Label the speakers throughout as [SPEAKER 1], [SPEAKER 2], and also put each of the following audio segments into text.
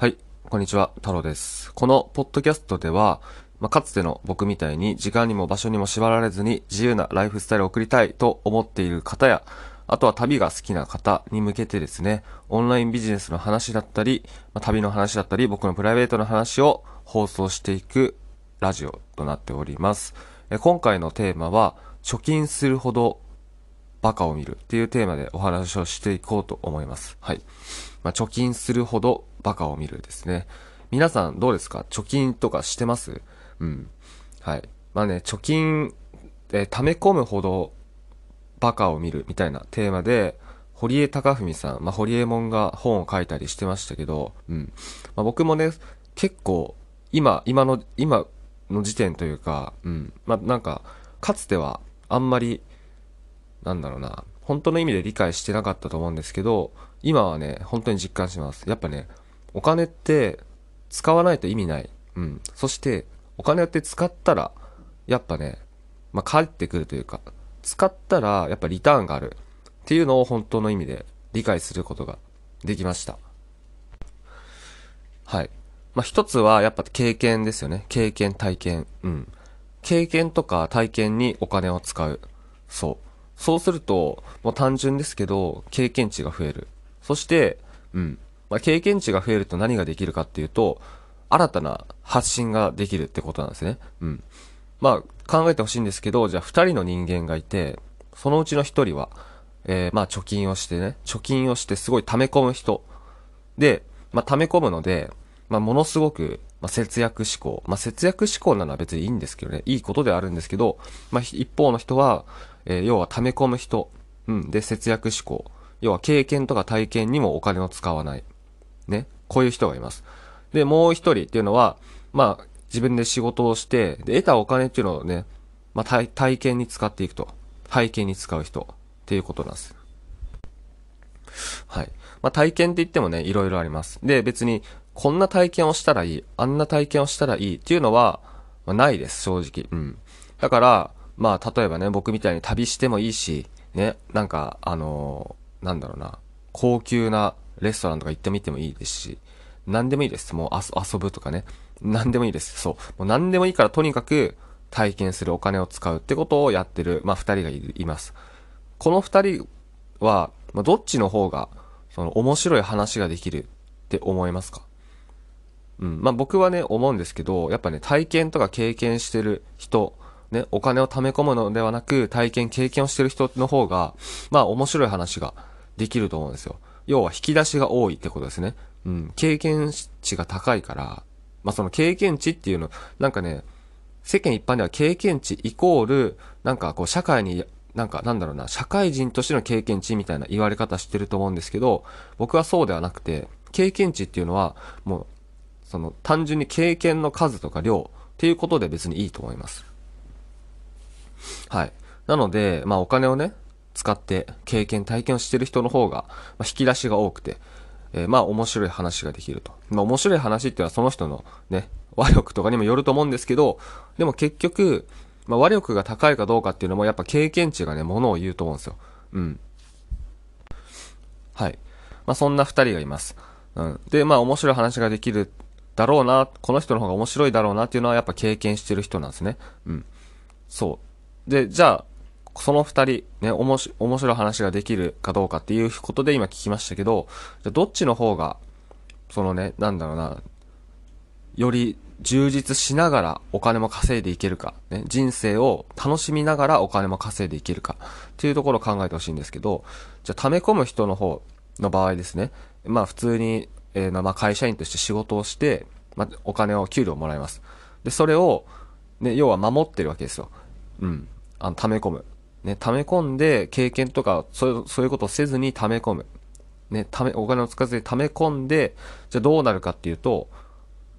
[SPEAKER 1] はい、こんにちは、太郎です。このポッドキャストでは、まあ、かつての僕みたいに時間にも場所にも縛られずに自由なライフスタイルを送りたいと思っている方や、あとは旅が好きな方に向けてですね、オンラインビジネスの話だったり、まあ、旅の話だったり、僕のプライベートの話を放送していくラジオとなっております。え今回のテーマは、貯金するほどバカを見るっていうテーマでお話をしていこうと思います。はい。まあ、貯金するほどバカを見るですね。皆さんどうですか？貯金とかしてます？うん。はい。まあね、貯金、えー溜め込むほどバカを見るみたいなテーマで、堀江貴文さん、まあ、堀江門が本を書いたりしてましたけど、うん。まあ、僕もね、結構、今、今の、今の時点というか、うん。まあ、なんか、かつては、あんまり、なんだろうな、本当の意味で理解してなかったと思うんですけど、今はね、本当に実感します。やっぱね、お金って使わないと意味ない。うん。そして、お金って使ったら、やっぱね、まあ、返ってくるというか、使ったら、やっぱリターンがある。っていうのを本当の意味で理解することができました。はい。まあ、一つはやっぱ経験ですよね。経験、体験。うん。経験とか体験にお金を使う。そう。そうすると、もう単純ですけど、経験値が増える。そして、うん。まあ、経験値が増えると何ができるかっていうと、新たな発信ができるってことなんですね。うん。まあ、考えてほしいんですけど、じゃあ二人の人間がいて、そのうちの一人は、えー、まあ貯金をしてね、貯金をしてすごい溜め込む人。で、まあ溜め込むので、まあものすごく、まあ節約志向。まあ節約志向なのは別にいいんですけどね、いいことではあるんですけど、まあ一方の人は、えー要は溜め込む人。うん、で節約志向。要は経験とか体験にもお金を使わない。ね。こういう人がいます。で、もう一人っていうのは、まあ、自分で仕事をして、で、得たお金っていうのをね、まあ、体体験に使っていくと。体験に使う人っていうことなんです。はい。まあ、体験って言ってもね、いろいろあります。で、別に、こんな体験をしたらいい、あんな体験をしたらいいっていうのは、まあ、ないです、正直。うん。だから、まあ、例えばね、僕みたいに旅してもいいし、ね、なんか、あのーなんだろうな、高級なレストランとか行ってみてもいいですし、何でもいいです。もう遊ぶとかね。何でもいいです。そう。もう何でもいいからとにかく体験するお金を使うってことをやってる、まあ二人がいいます。この二人は、まあ、どっちの方が、その面白い話ができるって思いますか？うん。まあ僕はね、思うんですけど、やっぱね、体験とか経験してる人、ね、お金を貯め込むのではなく、体験、経験をしてる人の方が、まあ面白い話ができると思うんですよ。要は引き出しが多いってことですね。うん。経験値が高いから、まあその経験値っていうの、なんかね、世間一般では経験値イコール、なんかこう社会に、なんかなんだろうな、社会人としての経験値みたいな言われ方してると思うんですけど、僕はそうではなくて、経験値っていうのは、もう、その単純に経験の数とか量っていうことで別にいいと思います。はい。なので、まあお金をね、使って経験、体験をしてる人の方が、ま、引き出しが多くて、えーまあ面白い話ができると。まあ面白い話っていうのはその人のね、和力とかにもよると思うんですけど、でも結局、まあ和力が高いかどうかっていうのもやっぱ経験値がね、ものを言うと思うんですよ。うん。はい。まあそんな二人がいます。うん。で、まあ面白い話ができるだろうな、この人の方が面白いだろうなっていうのはやっぱ経験してる人なんですね。うん。そう。で、じゃあ、その二人、ね、おもし、面白い話ができるかどうかっていうことで今聞きましたけど、じゃどっちの方が、そのね、なんだろうな、より充実しながらお金も稼いでいけるか、ね、人生を楽しみながらお金も稼いでいけるか、っていうところを考えてほしいんですけど、じゃあ溜め込む人の方の場合ですね、まあ普通に、えーまあ会社員として仕事をして、まあお金を、給料をもらいます。で、それを、ね、要は守ってるわけですよ。うん。あの、溜め込む。ね、溜め込んで、経験とか、そういう、そういうことをせずに溜め込む。ね、溜め、お金を使わずに溜め込んで、じゃあどうなるかっていうと、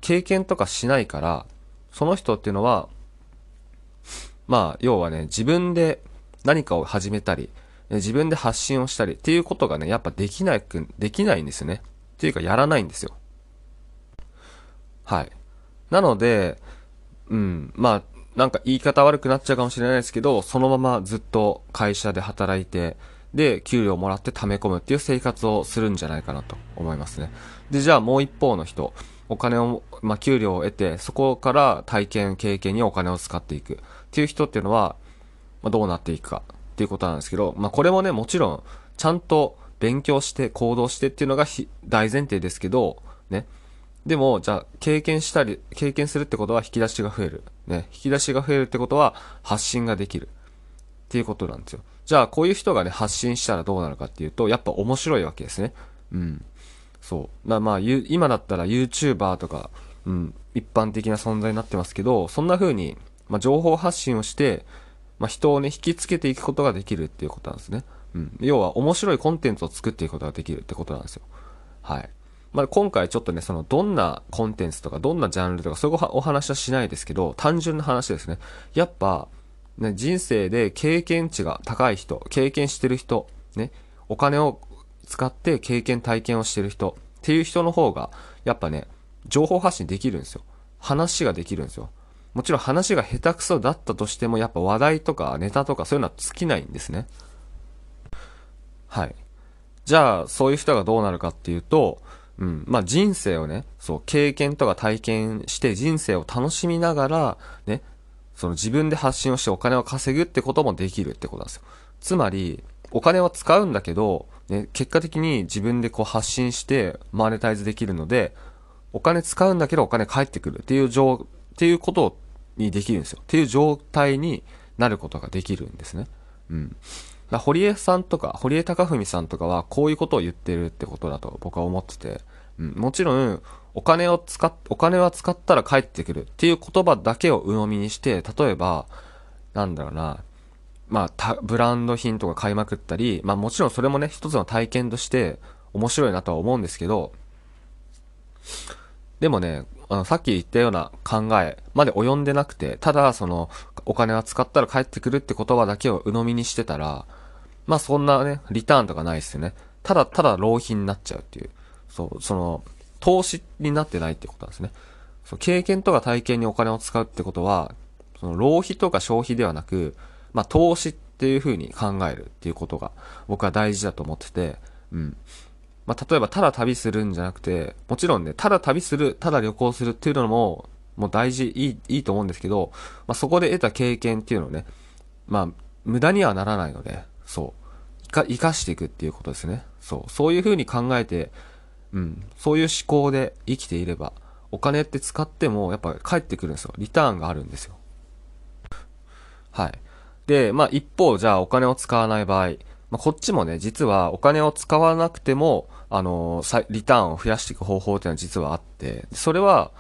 [SPEAKER 1] 経験とかしないから、その人っていうのは、まあ、要はね、自分で何かを始めたり、自分で発信をしたりっていうことがね、やっぱできないく、できないんですよね。っていうか、やらないんですよ。はい。なので、うん、まあ、なんか言い方悪くなっちゃうかもしれないですけど、そのままずっと会社で働いて、で、給料もらって貯め込むっていう生活をするんじゃないかなと思いますね。で、じゃあもう一方の人、お金を、まあ、給料を得て、そこから体験、経験にお金を使っていくっていう人っていうのは、まあ、どうなっていくかっていうことなんですけど、まあ、これもね、もちろん、ちゃんと勉強して行動してっていうのが大前提ですけど、ね。でも、じゃあ、経験したり、経験するってことは引き出しが増える。ね。引き出しが増えるってことは発信ができる。っていうことなんですよ。じゃあ、こういう人がね、発信したらどうなるかっていうと、やっぱ面白いわけですね。うん。そう。ままあ、今だったら YouTuber とか、うん、一般的な存在になってますけど、そんな風に、まあ、情報発信をして、まあ、人をね、引きつけていくことができるっていうことなんですね。うん。要は、面白いコンテンツを作っていくことができるってことなんですよ。はい。まあ、今回ちょっとね、その、どんなコンテンツとか、どんなジャンルとか、そういうお話はしないですけど、単純な話ですね。やっぱ、ね、人生で経験値が高い人、経験してる人、ね、お金を使って経験体験をしてる人っていう人の方が、やっぱね、情報発信できるんですよ。話ができるんですよ。もちろん話が下手くそだったとしても、やっぱ話題とかネタとかそういうのは尽きないんですね。はい。じゃあ、そういう人がどうなるかっていうと、うん。まあ、人生をね、そう、経験とか体験して人生を楽しみながら、ね、その自分で発信をしてお金を稼ぐってこともできるってことなんですよ。つまり、お金は使うんだけど、ね、結果的に自分でこう発信してマネタイズできるので、お金使うんだけどお金返ってくるっていう状、っていうことにできるんですよ。っていう状態になることができるんですね。うん。だ堀江さんとか、堀江貴文さんとかはこういうことを言ってるってことだと僕は思ってて、うん、もちろん、お金を使っ、お金は使ったら返ってくるっていう言葉だけを鵜呑みにして、例えば、なんだろうな、まあ、ブランド品とか買いまくったり、まあもちろんそれもね、一つの体験として面白いなとは思うんですけど、でもね、あのさっき言ったような考えまで及んでなくて、ただその、お金は使ったら返ってくるって言葉だけを鵜呑みにしてたら、まあそんなね、リターンとかないですよね。ただただ浪費になっちゃうっていう。そう、その、投資になってないってことなんですね。その経験とか体験にお金を使うってことは、その浪費とか消費ではなく、まあ投資っていう風に考えるっていうことが僕は大事だと思ってて、うん。まあ例えばただ旅するんじゃなくて、もちろんね、ただ旅する、ただ旅行するっていうのも、もう大事、いい、いいと思うんですけど、まあそこで得た経験っていうのをね、まあ無駄にはならないので、そう。か、生かしていくっていうことですね。そう。そういう風に考えて、うん。そういう思考で生きていれば、お金って使っても、やっぱ返ってくるんですよ。リターンがあるんですよ。はい。で、まあ一方、じゃあお金を使わない場合、まあこっちもね、実はお金を使わなくても、あのー、リターンを増やしていく方法っていうのは実はあって、それは、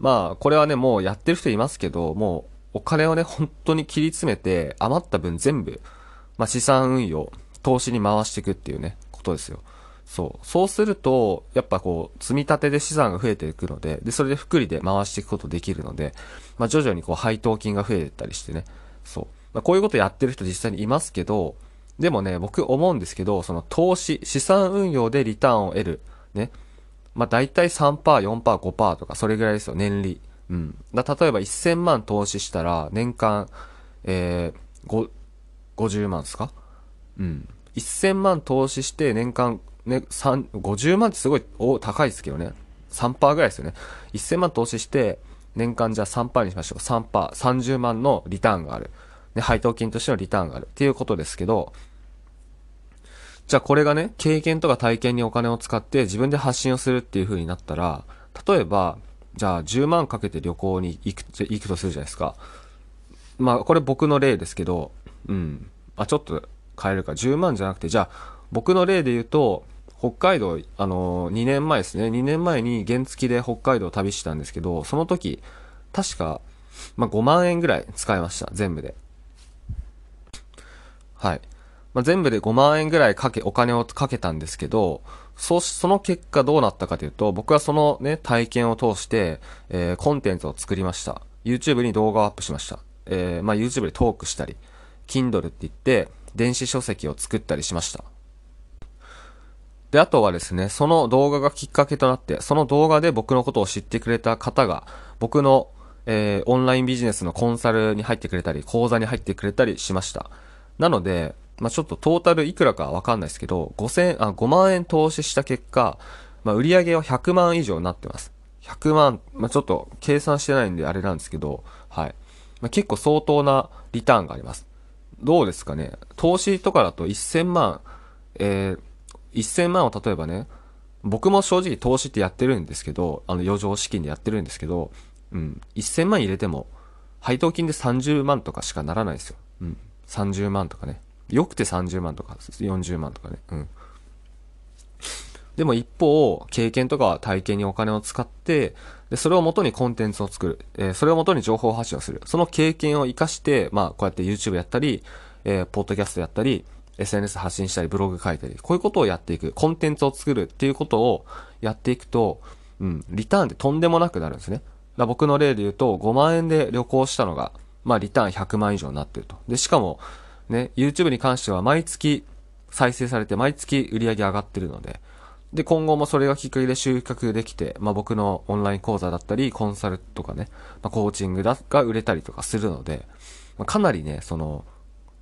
[SPEAKER 1] まあこれはね、もうやってる人いますけど、もうお金をね、本当に切り詰めて、余った分全部、まあ資産運用、投資に回していくっていうね、ことですよ。そう。そうすると、やっぱこう、積み立てで資産が増えていくので、で、それで福利で回していくことできるので、まあ徐々にこう配当金が増えてったりしてね。そう。まあこういうことやってる人実際にいますけど、でもね、僕思うんですけど、その投資、資産運用でリターンを得る。ね。まあ大体3%、4%、5%とか、それぐらいですよ、年利。うん。だ例えば1000万投資したら、年間、えー、50万ですか？うん。1000万投資して年間ね、三、50万ってすごい、高いですけどね。3%ぐらいですよね。1000万投資して、年間じゃあ3%にしましょう。3%、30万のリターンがある。ね、配当金としてのリターンがある。っていうことですけど、じゃあこれがね、経験とか体験にお金を使って自分で発信をするっていう風になったら、例えば、じゃあ10万かけて旅行に行く、行くとするじゃないですか。まあ、これ僕の例ですけど、うん。あ、ちょっと変えるか。10万じゃなくて、じゃあ、僕の例で言うと、北海道、あのー、2年前ですね。2年前に原付で北海道を旅したんですけど、その時、確か、まあ、5万円ぐらい使いました。全部で。はい。まあ、全部で5万円ぐらいかけ、お金をかけたんですけど、そ、その結果どうなったかというと、僕はそのね、体験を通して、えー、コンテンツを作りました。YouTube に動画をアップしました。えー、まあ、YouTube でトークしたり、Kindle って言って、電子書籍を作ったりしました。で、あとはですね、その動画がきっかけとなって、その動画で僕のことを知ってくれた方が、僕の、えー、オンラインビジネスのコンサルに入ってくれたり、講座に入ってくれたりしました。なので、まあ、ちょっとトータルいくらかわかんないですけど、5000、あ、5万円投資した結果、まあ、売上は100万以上になってます。100万、まあ、ちょっと計算してないんであれなんですけど、はい。まあ、結構相当なリターンがあります。どうですかね投資とかだと1000万、えー、1000万を例えばね、僕も正直投資ってやってるんですけど、あの余剰資金でやってるんですけど、うん、1000万入れても、配当金で30万とかしかならないですよ。うん、30万とかね。よくて30万とか、40万とかね。うん。でも一方、経験とか体験にお金を使って、で、それを元にコンテンツを作る。えー、それを元に情報発信をする。その経験を活かして、まあ、こうやって YouTube やったり、えー、ポッドキャストやったり、SNS 発信したり、ブログ書いたり、こういうことをやっていく。コンテンツを作るっていうことをやっていくと、うん、リターンってとんでもなくなるんですね。だ僕の例で言うと、5万円で旅行したのが、まあ、リターン100万以上になってると。で、しかも、ね、YouTube に関しては毎月再生されて、毎月売り上げ上がってるので、で、今後もそれがきっかけで集客できて、まあ僕のオンライン講座だったり、コンサルとかね、まあコーチングだが売れたりとかするので、まあ、かなりね、その、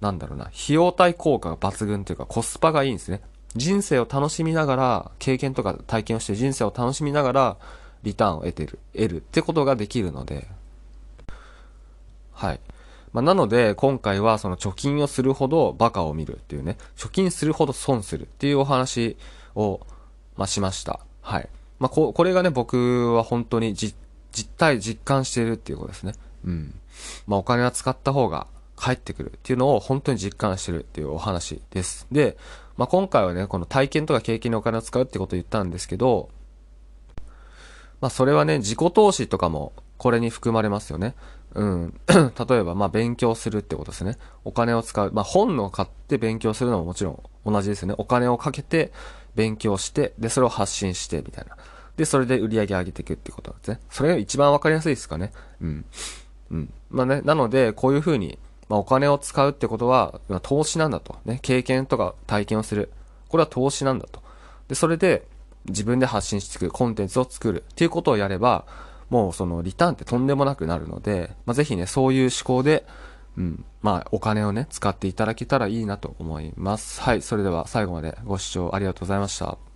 [SPEAKER 1] なんだろうな、費用対効果が抜群というかコスパがいいんですね。人生を楽しみながら、経験とか体験をして人生を楽しみながら、リターンを得てる、得るってことができるので、はい。まあ、なので、今回はその貯金をするほどバカを見るっていうね、貯金するほど損するっていうお話を、まあ、しました。はい。まあ、こ、これがね、僕は本当に実、体実感しているっていうことですね。うん。まあ、お金は使った方が返ってくるっていうのを本当に実感してるっていうお話です。で、まあ、今回はね、この体験とか経験にお金を使うってことを言ったんですけど、まあ、それはね、自己投資とかもこれに含まれますよね。うん。例えば、まあ、勉強するってことですね。お金を使う。まあ、本を買って勉強するのももちろん同じですよね。お金をかけて勉強して、で、それを発信して、みたいな。で、それで売り上げ上げていくってことなんですね。それが一番わかりやすいですかね。うん。うん。まあね、なので、こういうふうに、まあ、お金を使うってことはま、投資なんだと。ね、経験とか体験をする。これは投資なんだと。で、それで、自分で発信していく、コンテンツを作るっていうことをやれば、もうそのリターンってとんでもなくなるので、まあ、ぜひね、そういう思考で、うん、まあ、お金をね、使っていただけたらいいなと思います。はい、それでは最後までご視聴ありがとうございました。